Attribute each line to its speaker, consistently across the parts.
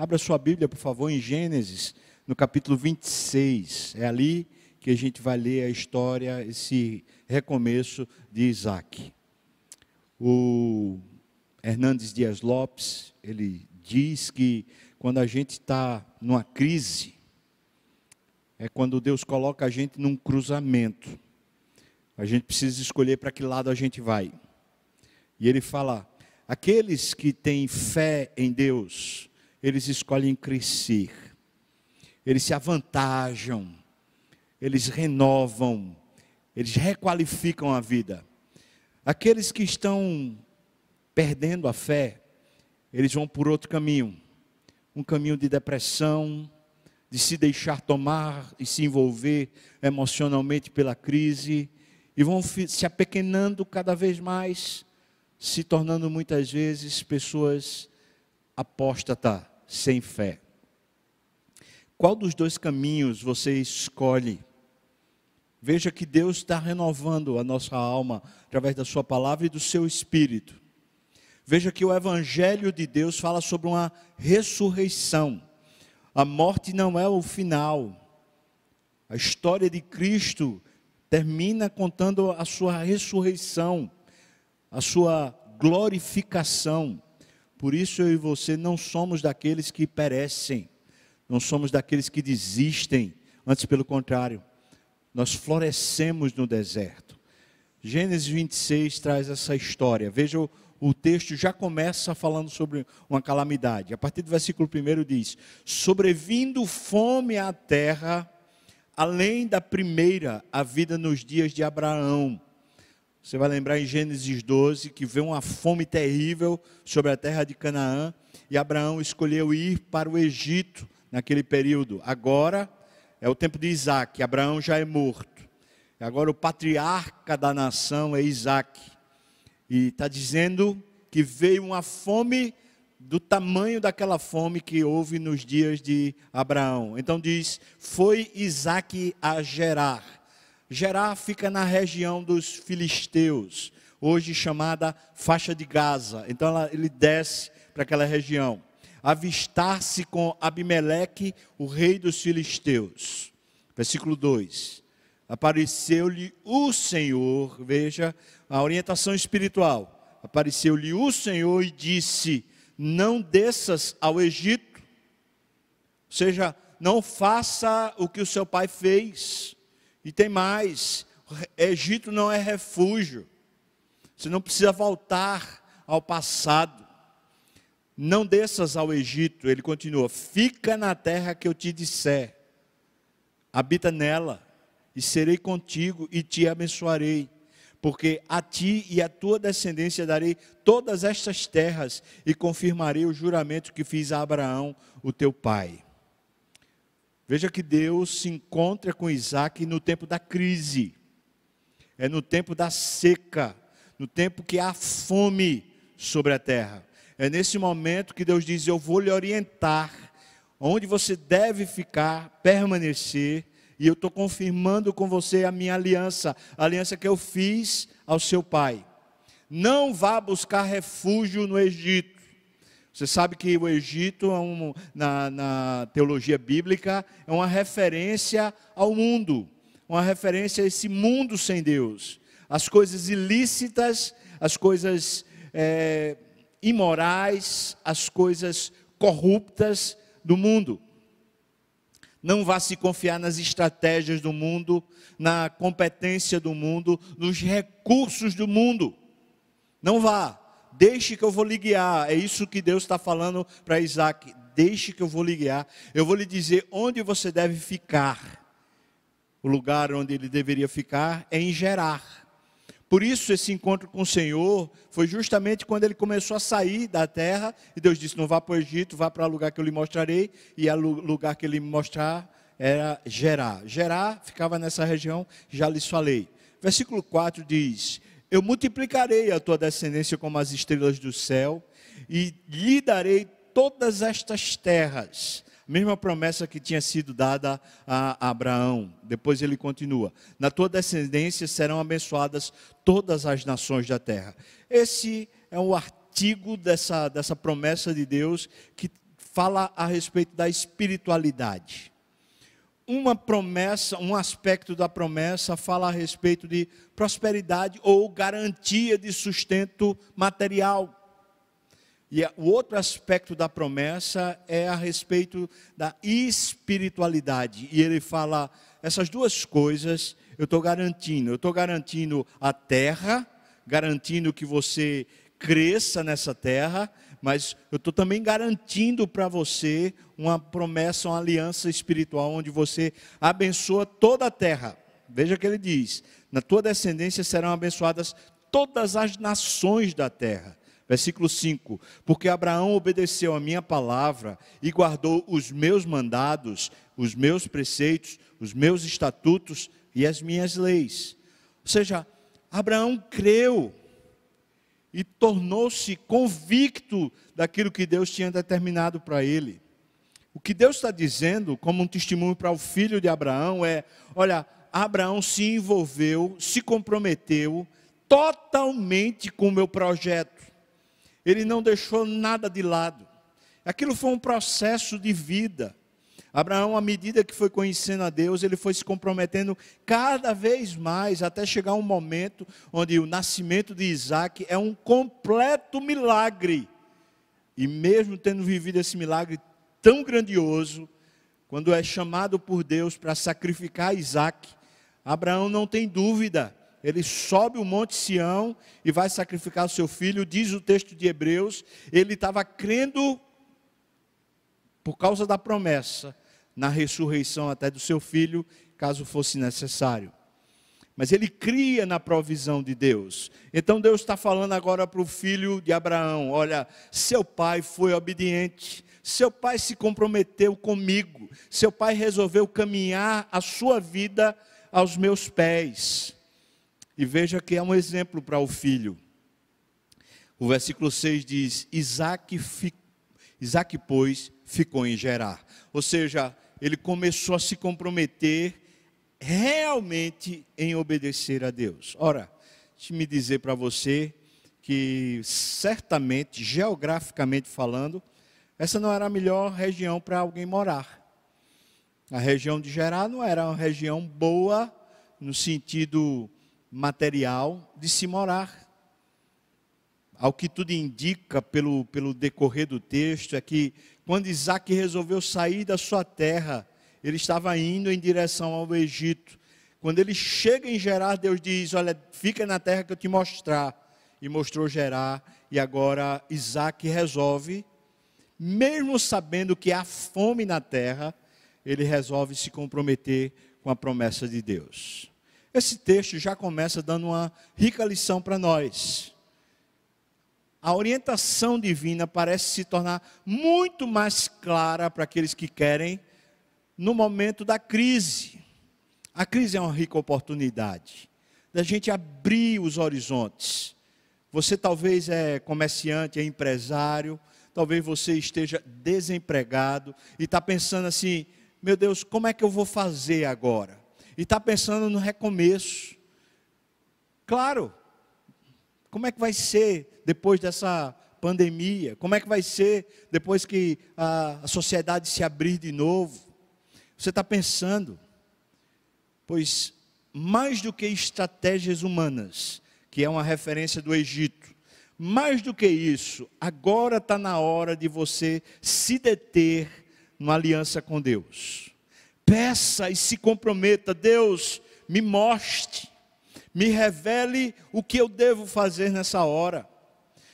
Speaker 1: Abra sua Bíblia, por favor, em Gênesis, no capítulo 26. É ali que a gente vai ler a história, esse recomeço de Isaac. O Hernandes Dias Lopes, ele diz que quando a gente está numa crise, é quando Deus coloca a gente num cruzamento. A gente precisa escolher para que lado a gente vai. E ele fala: aqueles que têm fé em Deus, eles escolhem crescer, eles se avantajam, eles renovam, eles requalificam a vida. Aqueles que estão perdendo a fé, eles vão por outro caminho. Um caminho de depressão, de se deixar tomar e se envolver emocionalmente pela crise, e vão se apequenando cada vez mais, se tornando muitas vezes pessoas apóstata, sem fé. Qual dos dois caminhos você escolhe? Veja que Deus está renovando a nossa alma através da Sua palavra e do seu espírito. Veja que o Evangelho de Deus fala sobre uma ressurreição. A morte não é o final. A história de Cristo termina contando a sua ressurreição, a sua glorificação. Por isso eu e você não somos daqueles que perecem, não somos daqueles que desistem, antes pelo contrário, nós florescemos no deserto. Gênesis 26 traz essa história. Veja o, texto já começa falando sobre uma calamidade. A partir do versículo 1 diz: Sobrevindo fome à terra, além da primeira, a vida nos dias de Abraão. Você vai lembrar em Gênesis 12 que veio uma fome terrível sobre a terra de Canaã e Abraão escolheu ir para o Egito naquele período. Agora é o tempo de Isaac, Abraão já é morto. Agora o patriarca da nação é Isaac. E está dizendo que veio uma fome do tamanho daquela fome que houve nos dias de Abraão. Então diz: Foi Isaac a Gerar. Gerar fica na região dos filisteus, hoje chamada faixa de Gaza. Então ela, ele desce para aquela região. Avistar-se com Abimeleque, o rei dos filisteus. Versículo 2. Apareceu-lhe o Senhor, veja, a orientação espiritual. Apareceu-lhe o Senhor e disse: Não desças ao Egito, ou seja, não faça o que o seu pai fez. E tem mais: Egito não é refúgio. Você não precisa voltar ao passado. Não desças ao Egito, ele continua: fica na terra que eu te disser, habita nela, e serei contigo e te abençoarei porque a ti e à tua descendência darei todas estas terras e confirmarei o juramento que fiz a Abraão, o teu pai. Veja que Deus se encontra com Isaac no tempo da crise, é no tempo da seca, no tempo que há fome sobre a terra. É nesse momento que Deus diz: Eu vou lhe orientar onde você deve ficar, permanecer e eu estou confirmando com você a minha aliança, a aliança que eu fiz ao seu pai. Não vá buscar refúgio no Egito. Você sabe que o Egito, é um, na, na teologia bíblica, é uma referência ao mundo, uma referência a esse mundo sem Deus. As coisas ilícitas, as coisas é, imorais, as coisas corruptas do mundo. Não vá se confiar nas estratégias do mundo, na competência do mundo, nos recursos do mundo. Não vá. Deixe que eu vou lhe guiar. É isso que Deus está falando para Isaac. Deixe que eu vou lhe guiar. Eu vou lhe dizer onde você deve ficar. O lugar onde ele deveria ficar é em Gerar. Por isso, esse encontro com o Senhor foi justamente quando ele começou a sair da terra, e Deus disse: Não vá para o Egito, vá para o lugar que eu lhe mostrarei, e o lugar que ele me mostrar era Gerar. Gerar ficava nessa região, já lhes falei. Versículo 4 diz: Eu multiplicarei a tua descendência como as estrelas do céu, e lhe darei todas estas terras mesma promessa que tinha sido dada a Abraão. Depois ele continua: Na tua descendência serão abençoadas todas as nações da terra. Esse é um artigo dessa, dessa promessa de Deus que fala a respeito da espiritualidade. Uma promessa, um aspecto da promessa fala a respeito de prosperidade ou garantia de sustento material. E o outro aspecto da promessa é a respeito da espiritualidade. E ele fala essas duas coisas, eu estou garantindo. Eu estou garantindo a terra, garantindo que você cresça nessa terra, mas eu estou também garantindo para você uma promessa, uma aliança espiritual, onde você abençoa toda a terra. Veja que ele diz: na tua descendência serão abençoadas todas as nações da terra. Versículo 5: Porque Abraão obedeceu a minha palavra e guardou os meus mandados, os meus preceitos, os meus estatutos e as minhas leis. Ou seja, Abraão creu e tornou-se convicto daquilo que Deus tinha determinado para ele. O que Deus está dizendo, como um testemunho para o filho de Abraão, é: olha, Abraão se envolveu, se comprometeu totalmente com o meu projeto. Ele não deixou nada de lado. Aquilo foi um processo de vida. Abraão, à medida que foi conhecendo a Deus, ele foi se comprometendo cada vez mais, até chegar um momento onde o nascimento de Isaac é um completo milagre. E mesmo tendo vivido esse milagre tão grandioso, quando é chamado por Deus para sacrificar Isaac, Abraão não tem dúvida, ele sobe o monte Sião e vai sacrificar o seu filho, diz o texto de Hebreus, ele estava crendo por causa da promessa, na ressurreição até do seu filho, caso fosse necessário. Mas ele cria na provisão de Deus. Então Deus está falando agora para o filho de Abraão: olha, seu pai foi obediente, seu pai se comprometeu comigo, seu pai resolveu caminhar a sua vida aos meus pés. E veja que é um exemplo para o filho. O versículo 6 diz: Isaac, Isaac pois, ficou em Gerar. Ou seja, ele começou a se comprometer realmente em obedecer a Deus. Ora, deixe-me dizer para você que certamente, geograficamente falando, essa não era a melhor região para alguém morar. A região de Gerar não era uma região boa no sentido material de se morar. Ao que tudo indica pelo, pelo decorrer do texto é que quando Isaac resolveu sair da sua terra, ele estava indo em direção ao Egito. Quando ele chega em Gerar, Deus diz: Olha, fica na terra que eu te mostrar. E mostrou Gerar, e agora Isaac resolve, mesmo sabendo que há fome na terra, ele resolve se comprometer com a promessa de Deus. Esse texto já começa dando uma rica lição para nós a orientação divina parece se tornar muito mais clara para aqueles que querem no momento da crise. A crise é uma rica oportunidade da gente abrir os horizontes. Você talvez é comerciante, é empresário, talvez você esteja desempregado e está pensando assim: meu Deus, como é que eu vou fazer agora? E está pensando no recomeço. Claro, como é que vai ser depois dessa pandemia? Como é que vai ser depois que a, a sociedade se abrir de novo? Você está pensando, pois mais do que estratégias humanas, que é uma referência do Egito, mais do que isso, agora está na hora de você se deter numa aliança com Deus. Peça e se comprometa, Deus, me mostre me revele o que eu devo fazer nessa hora.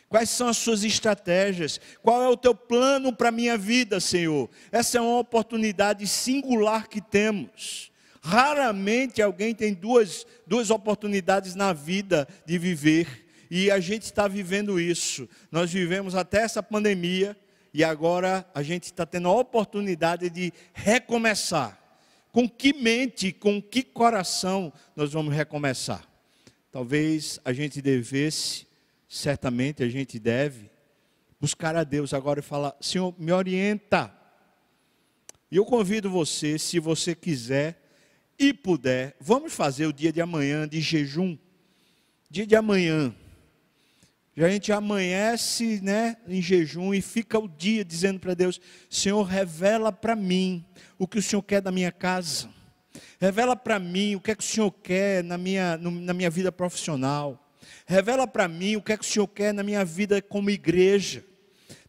Speaker 1: Quais são as suas estratégias? Qual é o teu plano para a minha vida, Senhor? Essa é uma oportunidade singular que temos. Raramente alguém tem duas, duas oportunidades na vida de viver, e a gente está vivendo isso. Nós vivemos até essa pandemia, e agora a gente está tendo a oportunidade de recomeçar. Com que mente, com que coração nós vamos recomeçar? Talvez a gente devesse, certamente a gente deve, buscar a Deus agora e falar: Senhor, me orienta. E eu convido você, se você quiser e puder, vamos fazer o dia de amanhã de jejum. Dia de amanhã. Já a gente amanhece né, em jejum e fica o dia dizendo para Deus: Senhor, revela para mim o que o Senhor quer da minha casa. Revela para mim o que é que o Senhor quer na minha, na minha vida profissional. Revela para mim o que é que o Senhor quer na minha vida como igreja.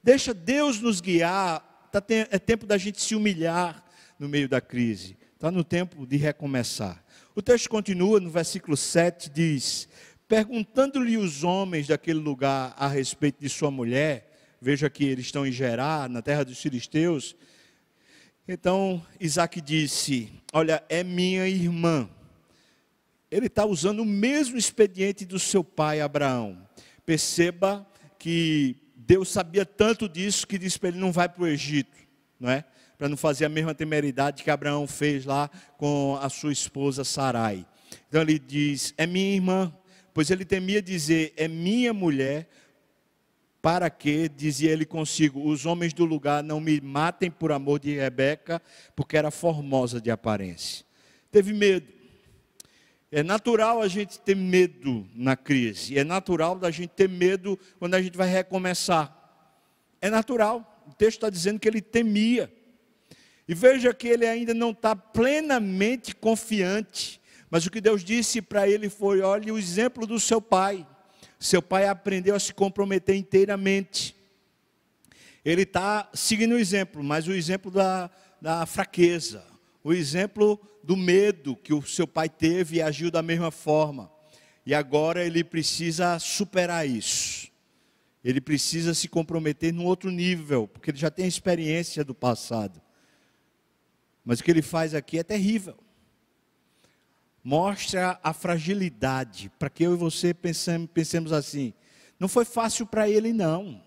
Speaker 1: Deixa Deus nos guiar. Tá, é tempo da gente se humilhar no meio da crise. Está no tempo de recomeçar. O texto continua no versículo 7, diz: Perguntando-lhe os homens daquele lugar a respeito de sua mulher, veja que eles estão em Gerar, na terra dos filisteus. Então Isaac disse: Olha, é minha irmã. Ele está usando o mesmo expediente do seu pai Abraão. Perceba que Deus sabia tanto disso que disse para ele: não vai para o Egito, não é? Para não fazer a mesma temeridade que Abraão fez lá com a sua esposa Sarai. Então ele diz: É minha irmã pois ele temia dizer: É minha mulher, para que, dizia ele consigo, os homens do lugar não me matem por amor de Rebeca, porque era formosa de aparência. Teve medo. É natural a gente ter medo na crise, é natural a gente ter medo quando a gente vai recomeçar. É natural, o texto está dizendo que ele temia. E veja que ele ainda não está plenamente confiante mas o que Deus disse para ele foi: olhe o exemplo do seu pai. Seu pai aprendeu a se comprometer inteiramente. Ele está seguindo o exemplo, mas o exemplo da, da fraqueza, o exemplo do medo que o seu pai teve e agiu da mesma forma. E agora ele precisa superar isso. Ele precisa se comprometer num outro nível, porque ele já tem experiência do passado. Mas o que ele faz aqui é terrível mostra a fragilidade, para que eu e você pensemos, pensemos assim. Não foi fácil para ele, não.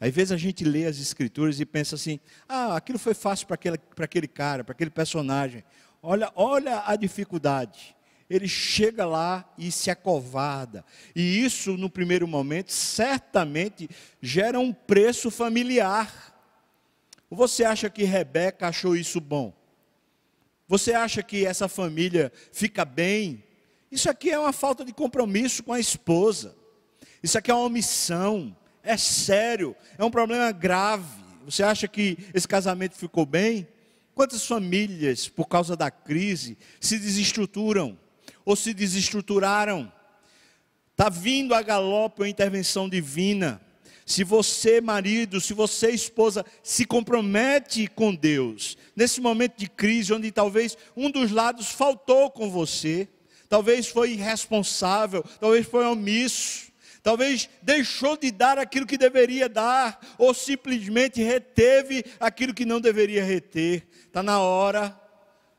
Speaker 1: Às vezes a gente lê as escrituras e pensa assim: ah, aquilo foi fácil para aquele, aquele cara, para aquele personagem. Olha, olha a dificuldade. Ele chega lá e se acovarda. E isso, no primeiro momento, certamente gera um preço familiar. Você acha que Rebeca achou isso bom? Você acha que essa família fica bem? Isso aqui é uma falta de compromisso com a esposa. Isso aqui é uma omissão. É sério. É um problema grave. Você acha que esse casamento ficou bem? Quantas famílias, por causa da crise, se desestruturam ou se desestruturaram? Está vindo a galope a intervenção divina. Se você, marido, se você, esposa, se compromete com Deus, nesse momento de crise, onde talvez um dos lados faltou com você, talvez foi irresponsável, talvez foi omisso, talvez deixou de dar aquilo que deveria dar, ou simplesmente reteve aquilo que não deveria reter, está na hora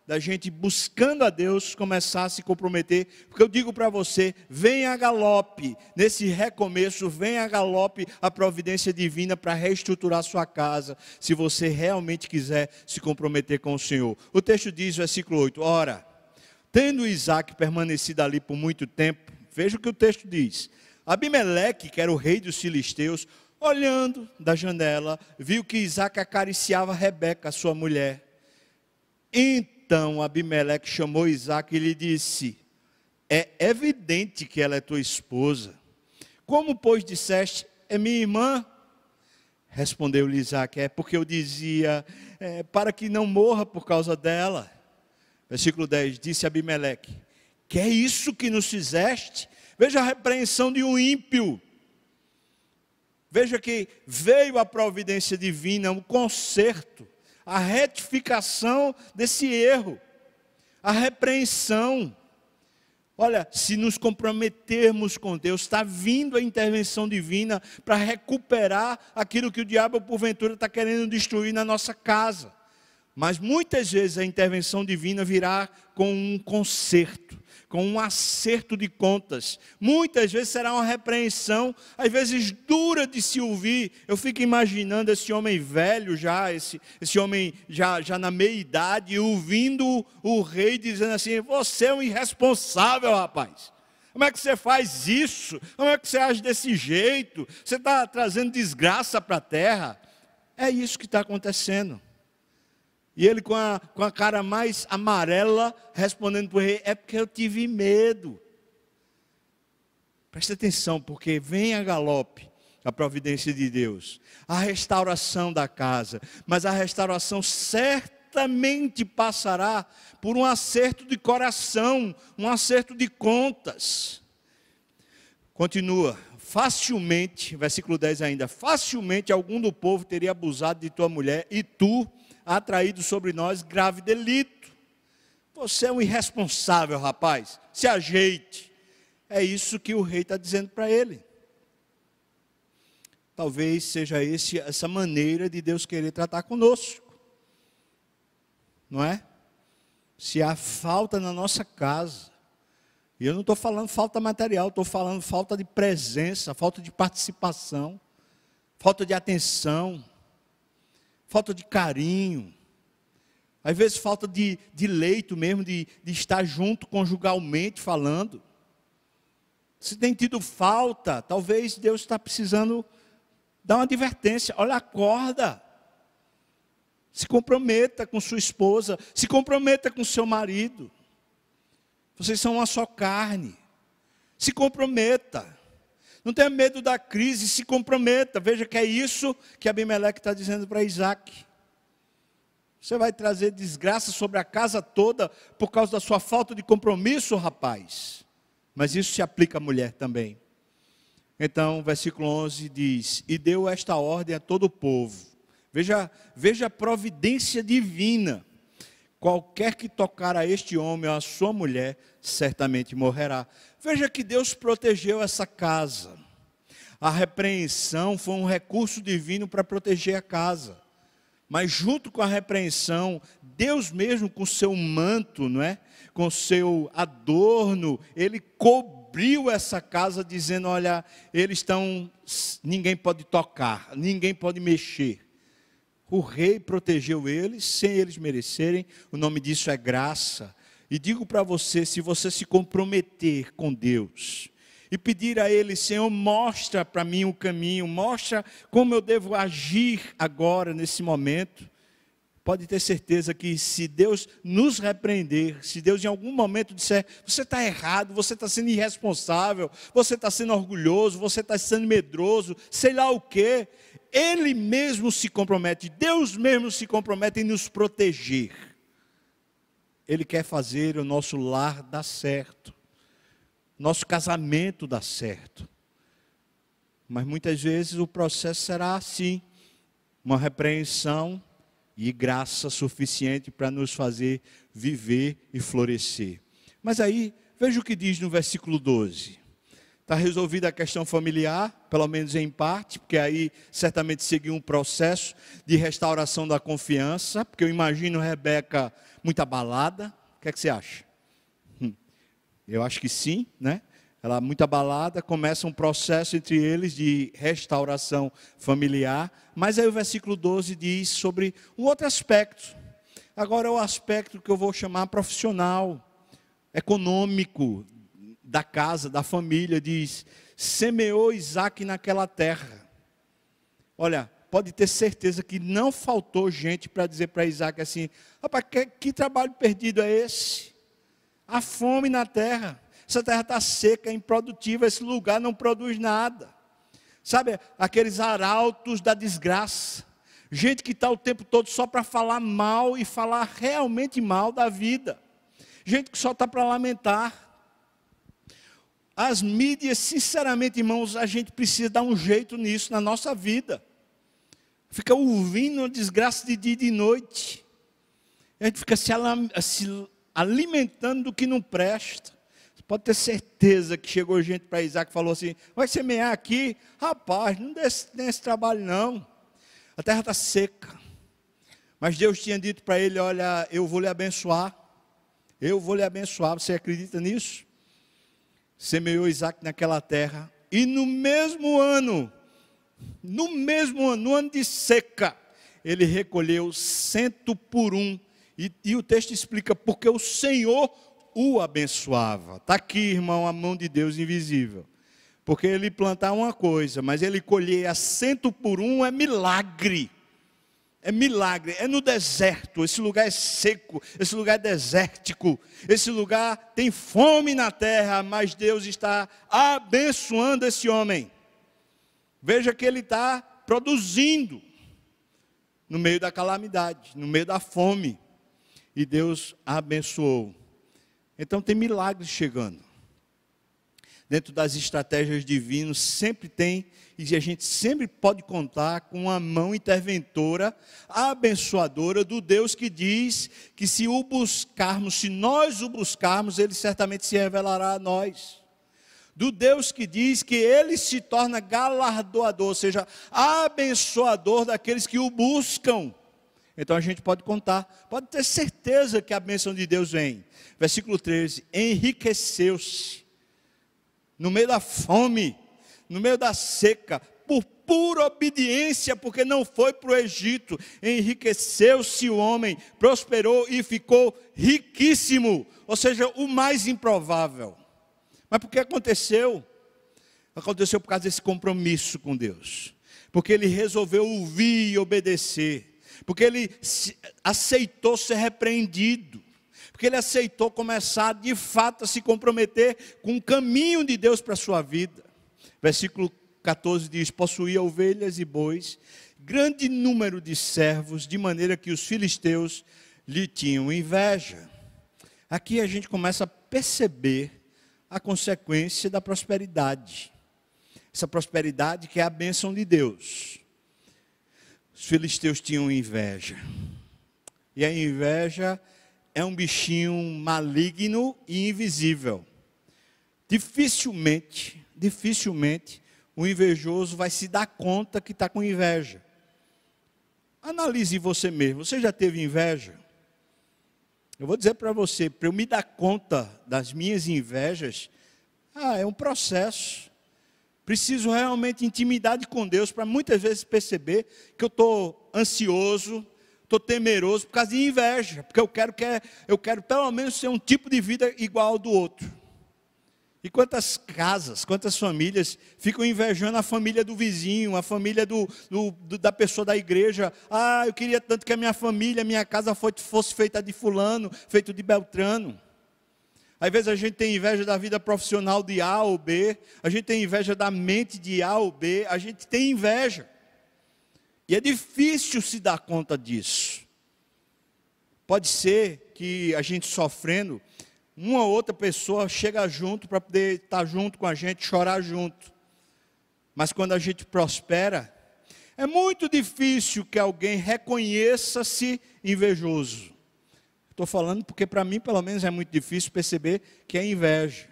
Speaker 1: da gente buscando a Deus começar a se comprometer, porque eu digo para você, vem a galope, nesse recomeço, vem a galope a providência divina para reestruturar sua casa, se você realmente quiser se comprometer com o Senhor. O texto diz, versículo 8: Ora, tendo Isaac permanecido ali por muito tempo, veja o que o texto diz. Abimeleque, que era o rei dos filisteus, olhando da janela, viu que Isaac acariciava Rebeca, sua mulher. Então, então Abimeleque chamou Isaac e lhe disse: É evidente que ela é tua esposa. Como, pois, disseste, é minha irmã? Respondeu-lhe Isaac: É porque eu dizia, é, para que não morra por causa dela. Versículo 10: Disse Abimeleque: Que é isso que nos fizeste? Veja a repreensão de um ímpio. Veja que veio a providência divina, um conserto a retificação desse erro, a repreensão. Olha, se nos comprometermos com Deus, está vindo a intervenção divina para recuperar aquilo que o diabo, porventura, está querendo destruir na nossa casa. Mas muitas vezes a intervenção divina virá com um conserto, com um acerto de contas. Muitas vezes será uma repreensão, às vezes dura de se ouvir. Eu fico imaginando esse homem velho já, esse, esse homem já, já na meia idade, ouvindo o rei dizendo assim: Você é um irresponsável, rapaz. Como é que você faz isso? Como é que você age desse jeito? Você está trazendo desgraça para a terra? É isso que está acontecendo. E ele com a, com a cara mais amarela, respondendo para o rei: É porque eu tive medo. Preste atenção, porque vem a galope a providência de Deus, a restauração da casa, mas a restauração certamente passará por um acerto de coração, um acerto de contas. Continua, facilmente, versículo 10 ainda, facilmente algum do povo teria abusado de tua mulher e tu atraído sobre nós grave delito. Você é um irresponsável, rapaz, se ajeite. É isso que o rei está dizendo para ele. Talvez seja esse, essa maneira de Deus querer tratar conosco. Não é? Se há falta na nossa casa, e eu não estou falando falta material, estou falando falta de presença, falta de participação, falta de atenção, falta de carinho, às vezes falta de, de leito mesmo, de, de estar junto conjugalmente falando. Se tem tido falta, talvez Deus está precisando dar uma advertência. Olha, acorda. Se comprometa com sua esposa, se comprometa com seu marido. Vocês são uma só carne. Se comprometa. Não tenha medo da crise, se comprometa. Veja que é isso que Abimeleque está dizendo para Isaac. Você vai trazer desgraça sobre a casa toda por causa da sua falta de compromisso, rapaz. Mas isso se aplica à mulher também. Então, versículo 11 diz: E deu esta ordem a todo o povo. Veja, veja a providência divina. Qualquer que tocar a este homem ou a sua mulher, certamente morrerá. Veja que Deus protegeu essa casa. A repreensão foi um recurso divino para proteger a casa. Mas junto com a repreensão, Deus mesmo com seu manto, não é? Com seu adorno, ele cobriu essa casa dizendo, olha, eles estão ninguém pode tocar, ninguém pode mexer. O rei protegeu eles sem eles merecerem, o nome disso é graça. E digo para você: se você se comprometer com Deus e pedir a Ele, Senhor, mostra para mim o caminho, mostra como eu devo agir agora, nesse momento, pode ter certeza que se Deus nos repreender, se Deus em algum momento disser, você está errado, você está sendo irresponsável, você está sendo orgulhoso, você está sendo medroso, sei lá o quê, ele mesmo se compromete, Deus mesmo se compromete em nos proteger. Ele quer fazer o nosso lar dar certo, nosso casamento dar certo. Mas muitas vezes o processo será assim: uma repreensão e graça suficiente para nos fazer viver e florescer. Mas aí, veja o que diz no versículo 12. Está resolvida a questão familiar, pelo menos em parte, porque aí certamente seguiu um processo de restauração da confiança, porque eu imagino Rebeca muito abalada. O que é que você acha? Hum, eu acho que sim, né? Ela muito abalada, começa um processo entre eles de restauração familiar, mas aí o versículo 12 diz sobre um outro aspecto. Agora é o aspecto que eu vou chamar profissional, econômico, da casa, da família, diz: semeou Isaac naquela terra. Olha, pode ter certeza que não faltou gente para dizer para Isaac assim: rapaz, que, que trabalho perdido é esse? Há fome na terra, essa terra está seca, improdutiva, esse lugar não produz nada. Sabe, aqueles arautos da desgraça, gente que está o tempo todo só para falar mal e falar realmente mal da vida, gente que só está para lamentar. As mídias, sinceramente, irmãos, a gente precisa dar um jeito nisso na nossa vida. Fica ouvindo a desgraça de dia e de noite. A gente fica se, alimentando do que não presta. Você pode ter certeza que chegou gente para Isaac e falou assim: vai semear aqui? Rapaz, não tem esse trabalho não. A terra está seca. Mas Deus tinha dito para ele: Olha, eu vou lhe abençoar. Eu vou lhe abençoar. Você acredita nisso? semeou Isaac naquela terra, e no mesmo ano, no mesmo ano, no ano de seca, ele recolheu cento por um. E, e o texto explica porque o Senhor o abençoava. Está aqui, irmão, a mão de Deus invisível. Porque ele plantar uma coisa, mas ele colher a cento por um é milagre. é milagre, é no deserto. Esse lugar é seco, esse lugar é desértico, esse lugar tem fome na terra, mas Deus está abençoando esse homem. Veja que ele está produzindo no meio da calamidade, no meio da fome. E Deus abençoou. Então tem milagres chegando. Dentro das estratégias divinas sempre tem e a gente sempre pode contar com uma mão interventora, abençoadora do Deus que diz que se o buscarmos, se nós o buscarmos, ele certamente se revelará a nós. Do Deus que diz que ele se torna galardoador, ou seja, abençoador daqueles que o buscam. Então a gente pode contar, pode ter certeza que a bênção de Deus vem. Versículo 13: enriqueceu-se no meio da fome, no meio da seca, por pura obediência, porque não foi para o Egito, enriqueceu-se o homem, prosperou e ficou riquíssimo, ou seja, o mais improvável. Mas por que aconteceu? Aconteceu por causa desse compromisso com Deus, porque ele resolveu ouvir e obedecer porque ele aceitou ser repreendido, porque ele aceitou começar de fato a se comprometer com o caminho de Deus para a sua vida. Versículo 14 diz: Possuía ovelhas e bois, grande número de servos, de maneira que os filisteus lhe tinham inveja. Aqui a gente começa a perceber a consequência da prosperidade. Essa prosperidade que é a bênção de Deus. Os filisteus tinham inveja. E a inveja é um bichinho maligno e invisível. Dificilmente, dificilmente, o invejoso vai se dar conta que está com inveja. Analise você mesmo. Você já teve inveja? Eu vou dizer para você, para eu me dar conta das minhas invejas, ah, é um processo. Preciso realmente intimidade com Deus para muitas vezes perceber que eu estou ansioso, estou temeroso por causa de inveja, porque eu quero, que é, eu quero pelo menos ter um tipo de vida igual ao do outro. E quantas casas, quantas famílias ficam invejando a família do vizinho, a família do, do, do, da pessoa da igreja. Ah, eu queria tanto que a minha família, a minha casa fosse feita de fulano, feito de Beltrano. Às vezes a gente tem inveja da vida profissional de A ou B, a gente tem inveja da mente de A ou B, a gente tem inveja. E é difícil se dar conta disso. Pode ser que a gente sofrendo, uma ou outra pessoa chega junto para poder estar junto com a gente, chorar junto. Mas quando a gente prospera, é muito difícil que alguém reconheça-se invejoso. Estou falando porque para mim, pelo menos, é muito difícil perceber que é inveja.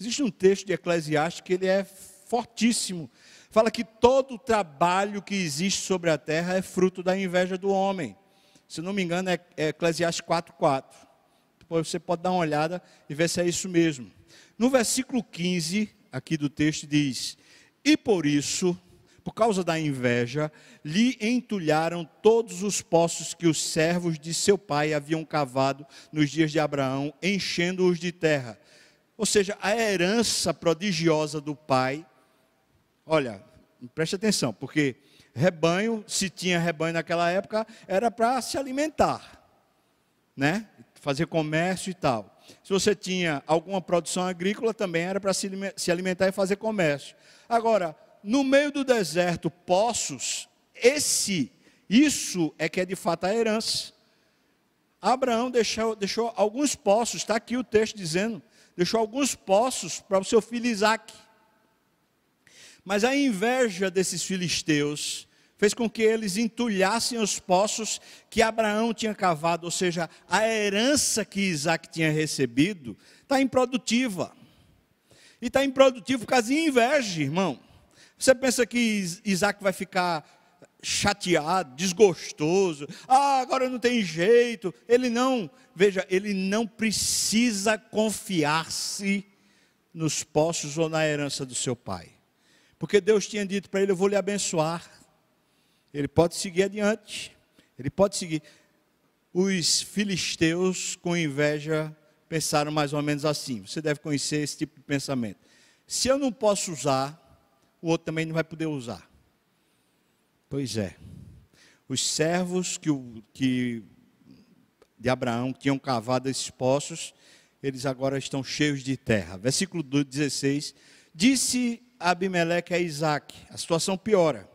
Speaker 1: Existe um texto de Eclesiastes que ele é fortíssimo. Fala que todo o trabalho que existe sobre a terra é fruto da inveja do homem. Se não me engano, é Eclesiastes 4,4. Depois você pode dar uma olhada e ver se é isso mesmo. No versículo 15, aqui do texto, diz: E por isso por causa da inveja, lhe entulharam todos os poços que os servos de seu pai haviam cavado nos dias de Abraão, enchendo-os de terra. Ou seja, a herança prodigiosa do pai. Olha, preste atenção, porque rebanho, se tinha rebanho naquela época, era para se alimentar, né? Fazer comércio e tal. Se você tinha alguma produção agrícola, também era para se alimentar e fazer comércio. Agora, no meio do deserto poços, esse, isso é que é de fato a herança. Abraão deixou, deixou alguns poços, está aqui o texto dizendo, deixou alguns poços para o seu filho Isaac. Mas a inveja desses filisteus fez com que eles entulhassem os poços que Abraão tinha cavado, ou seja, a herança que Isaac tinha recebido está improdutiva. E está improdutiva por causa de inveja, irmão. Você pensa que Isaac vai ficar chateado, desgostoso, ah, agora não tem jeito. Ele não, veja, ele não precisa confiar-se nos postos ou na herança do seu pai. Porque Deus tinha dito para ele: Eu vou lhe abençoar. Ele pode seguir adiante. Ele pode seguir. Os filisteus, com inveja, pensaram mais ou menos assim. Você deve conhecer esse tipo de pensamento. Se eu não posso usar o outro também não vai poder usar. Pois é. Os servos que, que de Abraão que tinham cavado esses poços, eles agora estão cheios de terra. Versículo 16: Disse Abimeleque a Isaac: a situação piora.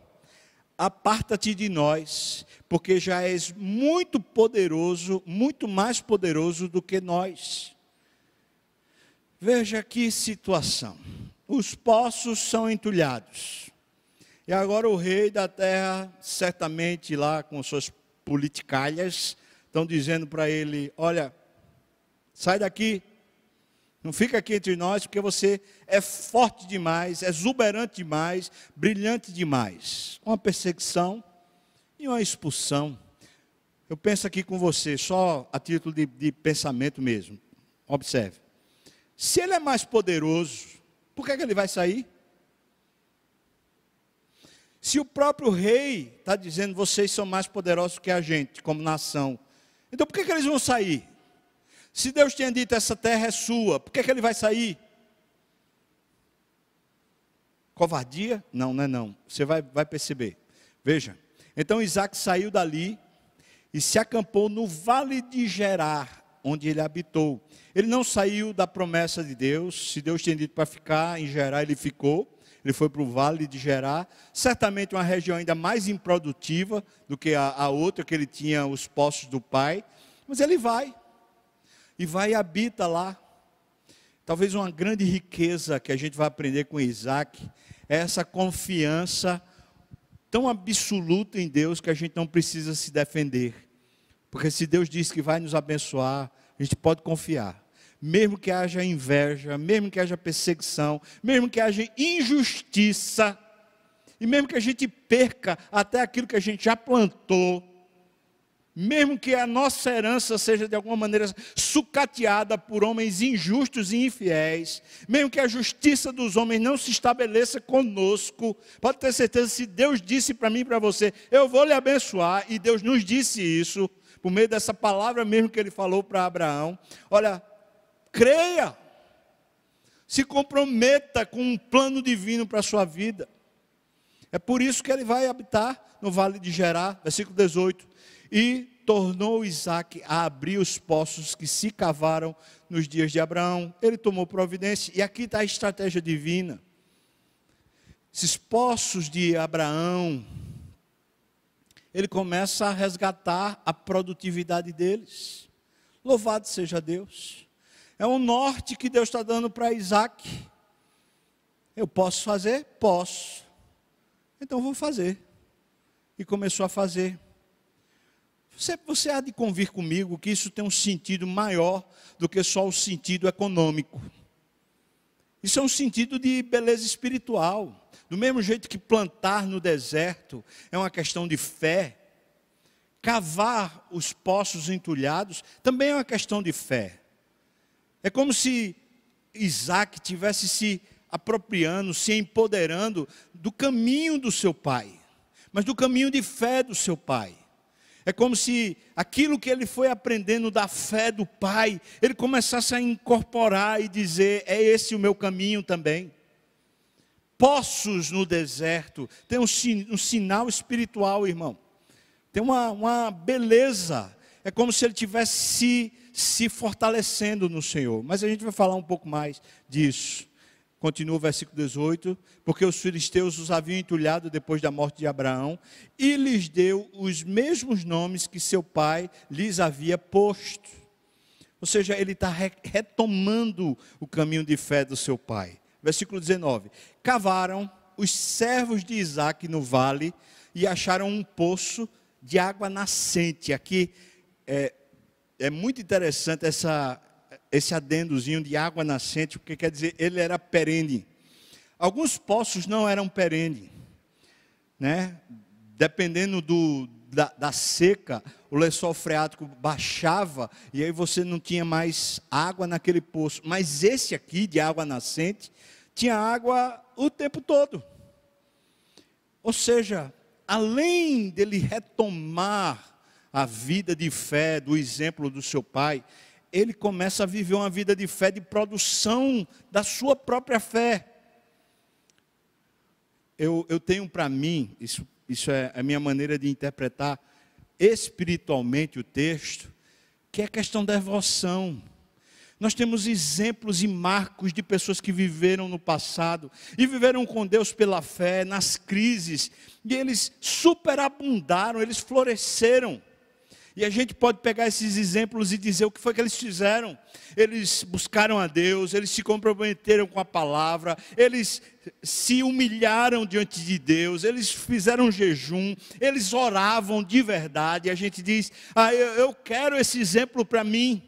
Speaker 1: Aparta-te de nós, porque já és muito poderoso, muito mais poderoso do que nós. Veja que situação. Os poços são entulhados. E agora o rei da terra, certamente lá com suas politicalhas, estão dizendo para ele: Olha, sai daqui, não fica aqui entre nós, porque você é forte demais, é exuberante demais, brilhante demais. Uma perseguição e uma expulsão. Eu penso aqui com você, só a título de, de pensamento mesmo. Observe. Se ele é mais poderoso, por que, é que ele vai sair? Se o próprio rei está dizendo vocês são mais poderosos que a gente, como nação, então por que, que eles vão sair? Se Deus tinha dito essa terra é sua, por que, que ele vai sair? Covardia? Não, não é não. Você vai, vai perceber. Veja. Então Isaac saiu dali e se acampou no vale de Gerar, onde ele habitou. Ele não saiu da promessa de Deus, se Deus tinha dito para ficar em Gerar, ele ficou. Ele foi para o vale de Gerar, certamente uma região ainda mais improdutiva do que a, a outra, que ele tinha os postos do pai. Mas ele vai, e vai e habita lá. Talvez uma grande riqueza que a gente vai aprender com Isaac é essa confiança tão absoluta em Deus que a gente não precisa se defender. Porque se Deus diz que vai nos abençoar, a gente pode confiar. Mesmo que haja inveja, mesmo que haja perseguição, mesmo que haja injustiça, e mesmo que a gente perca até aquilo que a gente já plantou, mesmo que a nossa herança seja de alguma maneira sucateada por homens injustos e infiéis, mesmo que a justiça dos homens não se estabeleça conosco, pode ter certeza, se Deus disse para mim e para você, eu vou lhe abençoar, e Deus nos disse isso, por meio dessa palavra mesmo que ele falou para Abraão. Olha, creia, se comprometa com um plano divino para a sua vida. É por isso que ele vai habitar no vale de Gerá, versículo 18. E tornou Isaac a abrir os poços que se cavaram nos dias de Abraão. Ele tomou providência, e aqui está a estratégia divina. Esses poços de Abraão, ele começa a resgatar a produtividade deles. Louvado seja Deus. É um norte que Deus está dando para Isaac. Eu posso fazer? Posso. Então vou fazer. E começou a fazer. Você, você há de convir comigo que isso tem um sentido maior do que só o sentido econômico. Isso é um sentido de beleza espiritual. Do mesmo jeito que plantar no deserto é uma questão de fé, cavar os poços entulhados também é uma questão de fé. É como se Isaac tivesse se apropriando, se empoderando do caminho do seu pai, mas do caminho de fé do seu pai. É como se aquilo que ele foi aprendendo da fé do pai, ele começasse a incorporar e dizer: é esse o meu caminho também poços no deserto, tem um, um sinal espiritual, irmão. Tem uma, uma beleza. É como se ele tivesse se, se fortalecendo no Senhor. Mas a gente vai falar um pouco mais disso. Continua o versículo 18: Porque os filisteus os haviam entulhado depois da morte de Abraão, e lhes deu os mesmos nomes que seu pai lhes havia posto. Ou seja, ele está retomando o caminho de fé do seu pai. Versículo 19: Cavaram os servos de Isaac no vale e acharam um poço de água nascente. Aqui é, é muito interessante essa, esse adendozinho de água nascente, porque quer dizer, ele era perene. Alguns poços não eram perene, né? Dependendo do, da, da, seca, o lençol freático baixava e aí você não tinha mais água naquele poço. Mas esse aqui, de água nascente, tinha água o tempo todo. Ou seja, além dele retomar a vida de fé do exemplo do seu pai, ele começa a viver uma vida de fé, de produção da sua própria fé. Eu, eu tenho para mim, isso isso é a minha maneira de interpretar espiritualmente o texto, que é a questão da devoção. Nós temos exemplos e marcos de pessoas que viveram no passado e viveram com Deus pela fé, nas crises, e eles superabundaram, eles floresceram. E a gente pode pegar esses exemplos e dizer o que foi que eles fizeram. Eles buscaram a Deus, eles se comprometeram com a palavra, eles se humilharam diante de Deus, eles fizeram jejum, eles oravam de verdade. E a gente diz: Ah, eu, eu quero esse exemplo para mim.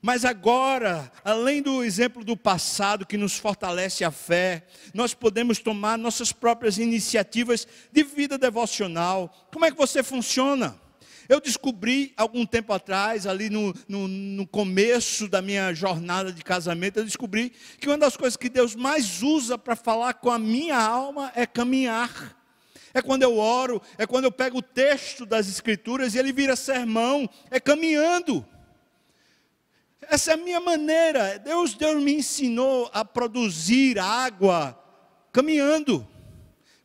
Speaker 1: Mas agora, além do exemplo do passado que nos fortalece a fé, nós podemos tomar nossas próprias iniciativas de vida devocional. Como é que você funciona? Eu descobri algum tempo atrás, ali no, no, no, começo da minha jornada de casamento, eu descobri que uma das coisas que Deus mais usa para falar com a minha alma é caminhar. É quando eu oro, é quando eu pego o texto das Escrituras e ele vira sermão, é caminhando. Essa é a minha maneira. Deus, Deus me ensinou a produzir água caminhando.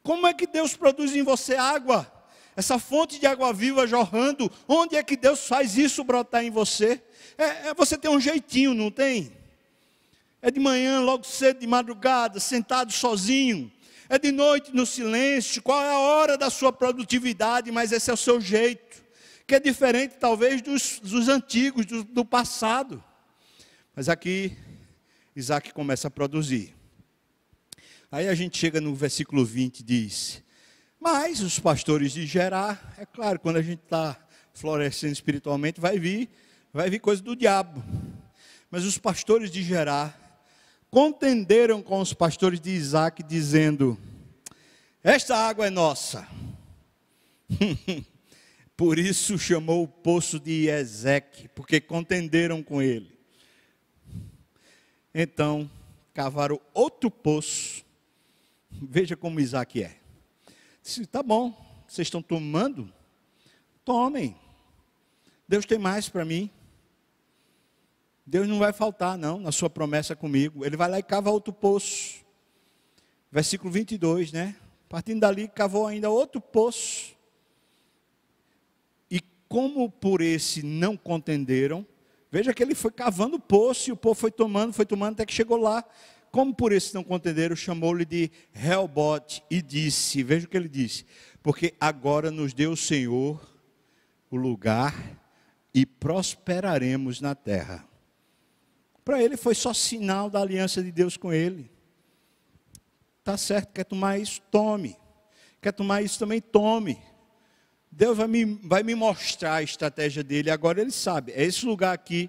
Speaker 1: Como é que Deus produz em você água? Essa fonte de água viva jorrando, onde é que Deus faz isso brotar em você? É, é, você tem um jeitinho, não tem? É de manhã, logo cedo, de madrugada, sentado sozinho. É de noite no silêncio. Qual é a hora da sua produtividade? Mas esse é o seu jeito, que é diferente talvez dos, dos antigos, do, do passado. Mas aqui, Isaac começa a produzir. Aí a gente chega no versículo 20 e diz: mas os pastores de Gerar, é claro, quando a gente está florescendo espiritualmente, vai vir, vai vir coisa do diabo. Mas os pastores de Gerar contenderam com os pastores de Isaac, dizendo: Esta água é nossa. Por isso chamou o poço de Ezeque, porque contenderam com ele. Então, cavaram outro poço. Veja como Isaac é. Disse, tá bom, vocês estão tomando? Tomem. Deus tem mais para mim. Deus não vai faltar, não, na sua promessa comigo. Ele vai lá e cava outro poço. Versículo 22, né? Partindo dali, cavou ainda outro poço. E como por esse não contenderam, veja que ele foi cavando o poço e o povo foi tomando, foi tomando até que chegou lá. Como por isso não contenderam, chamou-lhe de Helbot e disse: Veja o que ele disse, porque agora nos deu o Senhor o lugar e prosperaremos na terra. Para ele foi só sinal da aliança de Deus com ele. Tá certo, quer tomar isso? Tome. Quer tomar isso também? Tome. Deus vai me, vai me mostrar a estratégia dele, agora ele sabe. É esse lugar aqui,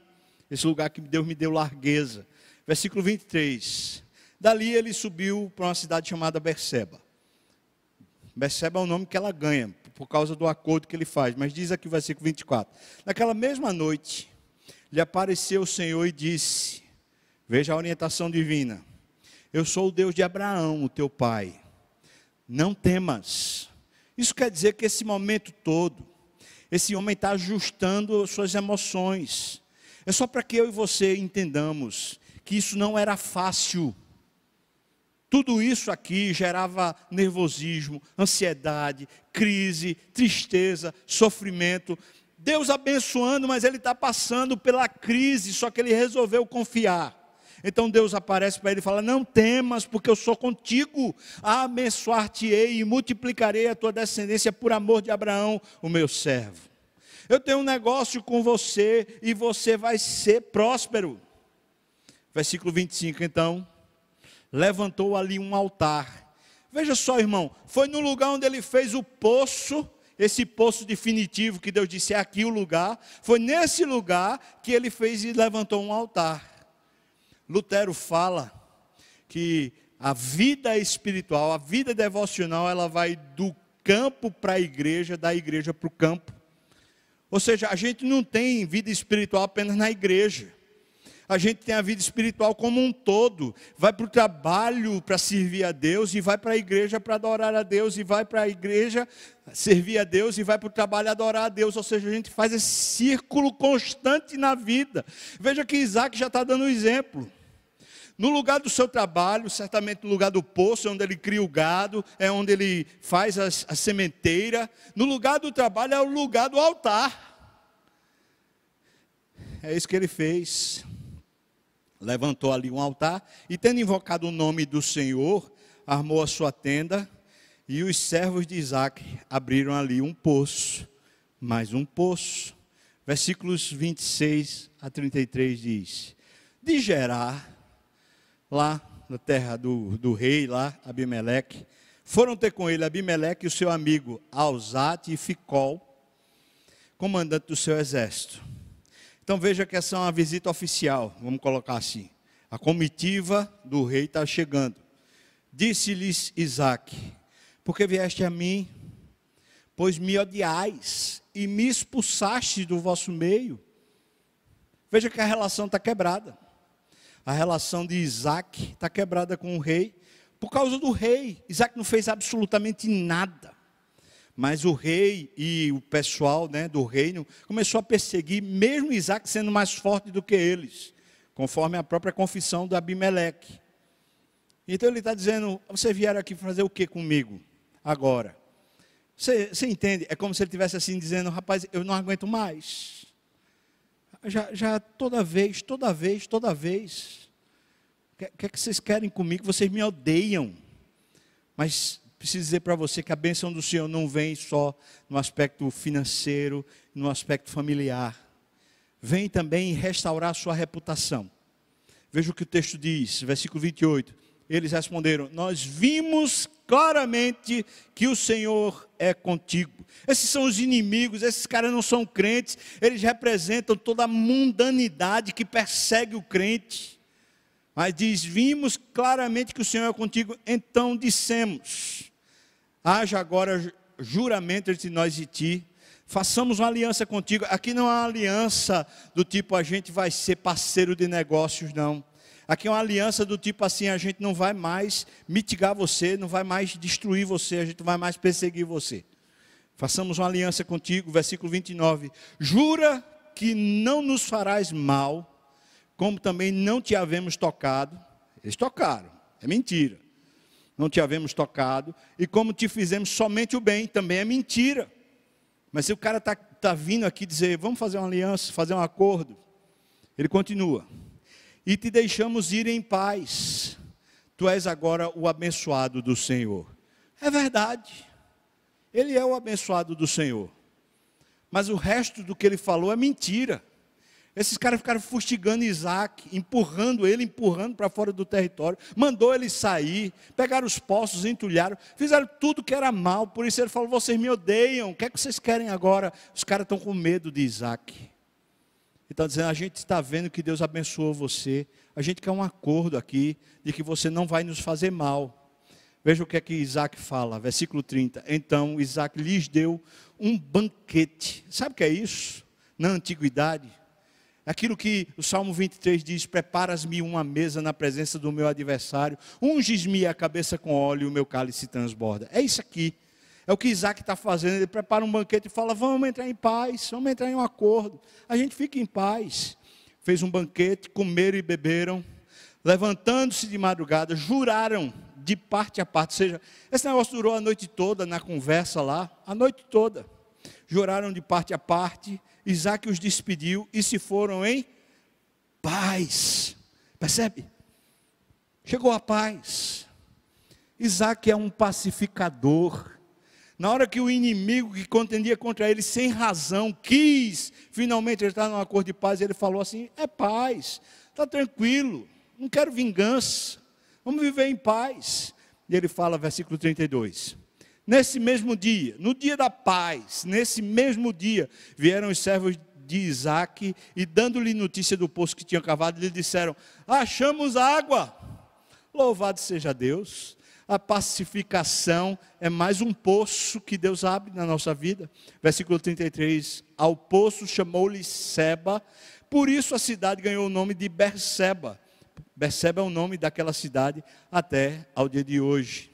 Speaker 1: esse lugar que Deus me deu largueza versículo 23. Dali ele subiu para uma cidade chamada Berseba. Berseba é o nome que ela ganha, por causa do acordo que ele faz. Mas diz aqui o versículo 24: Naquela mesma noite, lhe apareceu o Senhor e disse: Veja a orientação divina. Eu sou o Deus de Abraão, o teu pai. Não temas. Isso quer dizer que esse momento todo, esse homem está ajustando suas emoções. É só para que eu e você entendamos que isso não era fácil. Tudo isso aqui gerava nervosismo, ansiedade, crise, tristeza, sofrimento. Deus abençoando, mas ele está passando pela crise, só que ele resolveu confiar. Então Deus aparece para ele e fala: Não temas, porque eu sou contigo, abençoar-te-ei e multiplicarei a tua descendência por amor de Abraão, o meu servo. Eu tenho um negócio com você e você vai ser próspero. Versículo 25, então, levantou ali um altar. Veja só, irmão, foi no lugar onde ele fez o poço, esse poço definitivo que Deus disse é aqui o lugar, foi nesse lugar que ele fez e levantou um altar. Lutero fala que a vida espiritual, a vida devocional, ela vai do campo para a igreja, da igreja para o campo. Ou seja, a gente não tem vida espiritual apenas na igreja a gente tem a vida espiritual como um todo. Vai para o trabalho para servir a Deus, e vai para a igreja para adorar a Deus, e vai para a igreja servir a Deus, e vai para o trabalho adorar a Deus. Ou seja, a gente faz esse círculo constante na vida. Veja que Isaac já está dando um exemplo. No lugar do seu trabalho, certamente no lugar do poço, é onde ele cria o gado, é onde ele faz a, a sementeira. No lugar do trabalho é o lugar do altar. É isso que ele fez. Levantou ali um altar e, tendo invocado o nome do Senhor, armou a sua tenda e os servos de Isaac abriram ali um poço, mais um poço. Versículos 26 a 33 diz: De Gerar, lá na terra do, do rei, lá, Abimeleque, foram ter com ele Abimeleque e o seu amigo Alzate e Ficol, comandante do seu exército. Então veja que essa é uma visita oficial, vamos colocar assim. A comitiva do rei está chegando. Disse-lhes Isaac: porque vieste a mim, pois me odiais e me expulsaste do vosso meio. Veja que a relação está quebrada. A relação de Isaac está quebrada com o rei, por causa do rei. Isaac não fez absolutamente nada. Mas o rei e o pessoal né, do reino começou a perseguir, mesmo Isaac sendo mais forte do que eles, conforme a própria confissão do Abimeleque. Então ele está dizendo: Você vieram aqui fazer o que comigo? agora. Você, você entende? É como se ele estivesse assim dizendo, rapaz, eu não aguento mais. Já, já toda vez, toda vez, toda vez. O que, que é que vocês querem comigo? Vocês me odeiam. Mas preciso dizer para você que a bênção do Senhor não vem só no aspecto financeiro, no aspecto familiar. Vem também restaurar a sua reputação. Veja o que o texto diz, versículo 28. Eles responderam: Nós vimos claramente que o Senhor é contigo. Esses são os inimigos, esses caras não são crentes, eles representam toda a mundanidade que persegue o crente. Mas diz: Vimos claramente que o Senhor é contigo, então dissemos: Haja agora juramento entre nós e ti. Façamos uma aliança contigo. Aqui não é uma aliança do tipo a gente vai ser parceiro de negócios, não. Aqui é uma aliança do tipo assim: a gente não vai mais mitigar você, não vai mais destruir você, a gente não vai mais perseguir você. Façamos uma aliança contigo, versículo 29. Jura que não nos farás mal, como também não te havemos tocado. Eles tocaram, é mentira. Não te havemos tocado, e como te fizemos somente o bem, também é mentira. Mas se o cara está tá vindo aqui dizer, vamos fazer uma aliança, fazer um acordo, ele continua e te deixamos ir em paz. Tu és agora o abençoado do Senhor. É verdade. Ele é o abençoado do Senhor. Mas o resto do que ele falou é mentira. Esses caras ficaram fustigando Isaac, empurrando ele, empurrando para fora do território, mandou ele sair, pegaram os poços, entulharam, fizeram tudo que era mal, por isso ele falou: vocês me odeiam, o que é que vocês querem agora? Os caras estão com medo de Isaac. Então, dizendo, a gente está vendo que Deus abençoou você, a gente quer um acordo aqui de que você não vai nos fazer mal. Veja o que é que Isaac fala, versículo 30. Então Isaac lhes deu um banquete. Sabe o que é isso? Na antiguidade. Aquilo que o Salmo 23 diz: Preparas-me uma mesa na presença do meu adversário, unges-me a cabeça com óleo e o meu cálice transborda. É isso aqui. É o que Isaac está fazendo. Ele prepara um banquete e fala: Vamos entrar em paz, vamos entrar em um acordo. A gente fica em paz. Fez um banquete, comeram e beberam. Levantando-se de madrugada, juraram de parte a parte. Ou seja, esse negócio durou a noite toda na conversa lá, a noite toda. Juraram de parte a parte. Isaac os despediu e se foram em paz. Percebe? Chegou a paz. Isaac é um pacificador. Na hora que o inimigo que contendia contra ele sem razão quis finalmente entrar num acordo de paz, ele falou assim: é paz, está tranquilo, não quero vingança, vamos viver em paz. E ele fala, versículo 32. Nesse mesmo dia, no dia da paz, nesse mesmo dia, vieram os servos de Isaac e, dando-lhe notícia do poço que tinha cavado, lhe disseram: Achamos água. Louvado seja Deus a pacificação é mais um poço que Deus abre na nossa vida. Versículo 33: Ao poço chamou-lhe Seba, por isso a cidade ganhou o nome de Berseba. Berseba é o nome daquela cidade até ao dia de hoje.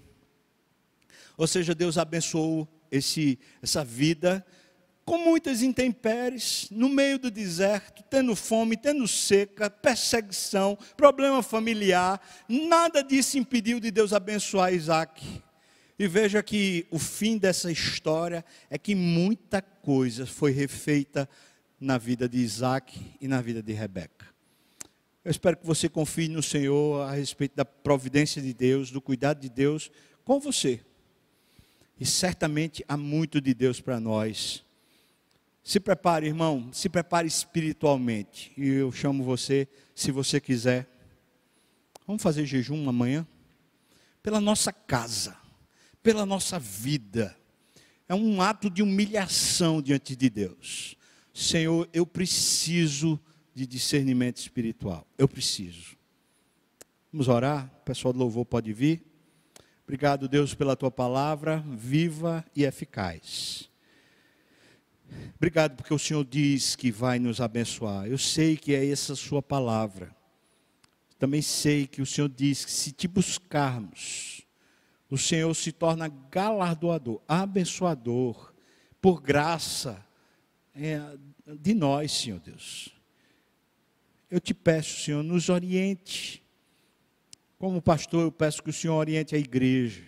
Speaker 1: Ou seja, Deus abençoou esse, essa vida com muitas intempéries, no meio do deserto, tendo fome, tendo seca, perseguição, problema familiar, nada disso impediu de Deus abençoar Isaac. E veja que o fim dessa história é que muita coisa foi refeita na vida de Isaac e na vida de Rebeca. Eu espero que você confie no Senhor a respeito da providência de Deus, do cuidado de Deus com você. E certamente há muito de Deus para nós se prepare, irmão, se prepare espiritualmente. E eu chamo você, se você quiser. Vamos fazer jejum amanhã? Pela nossa casa, pela nossa vida. É um ato de humilhação diante de Deus. Senhor, eu preciso de discernimento espiritual. Eu preciso. Vamos orar? O pessoal do louvor pode vir. Obrigado, Deus, pela tua palavra viva e eficaz. Obrigado porque o Senhor diz que vai nos abençoar. Eu sei que é essa sua palavra. Também sei que o Senhor diz que se te buscarmos, o Senhor se torna galardoador, abençoador, por graça é, de nós, Senhor Deus. Eu te peço, Senhor, nos oriente. Como pastor, eu peço que o Senhor oriente a igreja,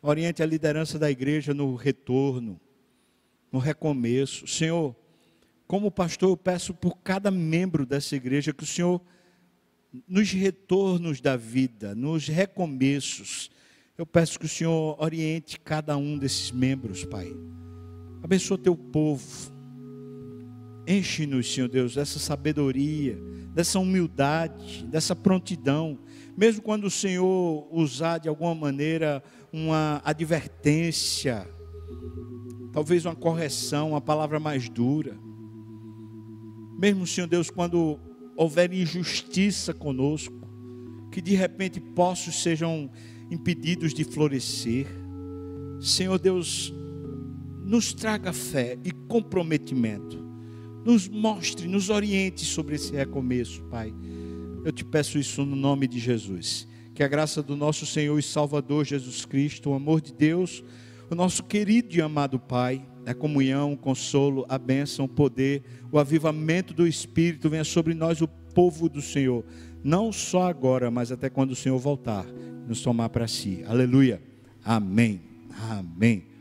Speaker 1: oriente a liderança da igreja no retorno no recomeço. Senhor, como pastor, eu peço por cada membro dessa igreja que o Senhor, nos retornos da vida, nos recomeços, eu peço que o Senhor oriente cada um desses membros, Pai. Abençoa teu povo. Enche-nos, Senhor Deus, dessa sabedoria, dessa humildade, dessa prontidão. Mesmo quando o Senhor usar de alguma maneira uma advertência, talvez uma correção, uma palavra mais dura. Mesmo, Senhor Deus, quando houver injustiça conosco, que de repente poços sejam impedidos de florescer. Senhor Deus, nos traga fé e comprometimento. Nos mostre, nos oriente sobre esse recomeço, Pai. Eu te peço isso no nome de Jesus. Que a graça do nosso Senhor e Salvador Jesus Cristo, o amor de Deus, o nosso querido e amado Pai, a comunhão, o consolo, a bênção, o poder, o avivamento do Espírito venha sobre nós, o povo do Senhor, não só agora, mas até quando o Senhor voltar, nos tomar para si. Aleluia. Amém. Amém.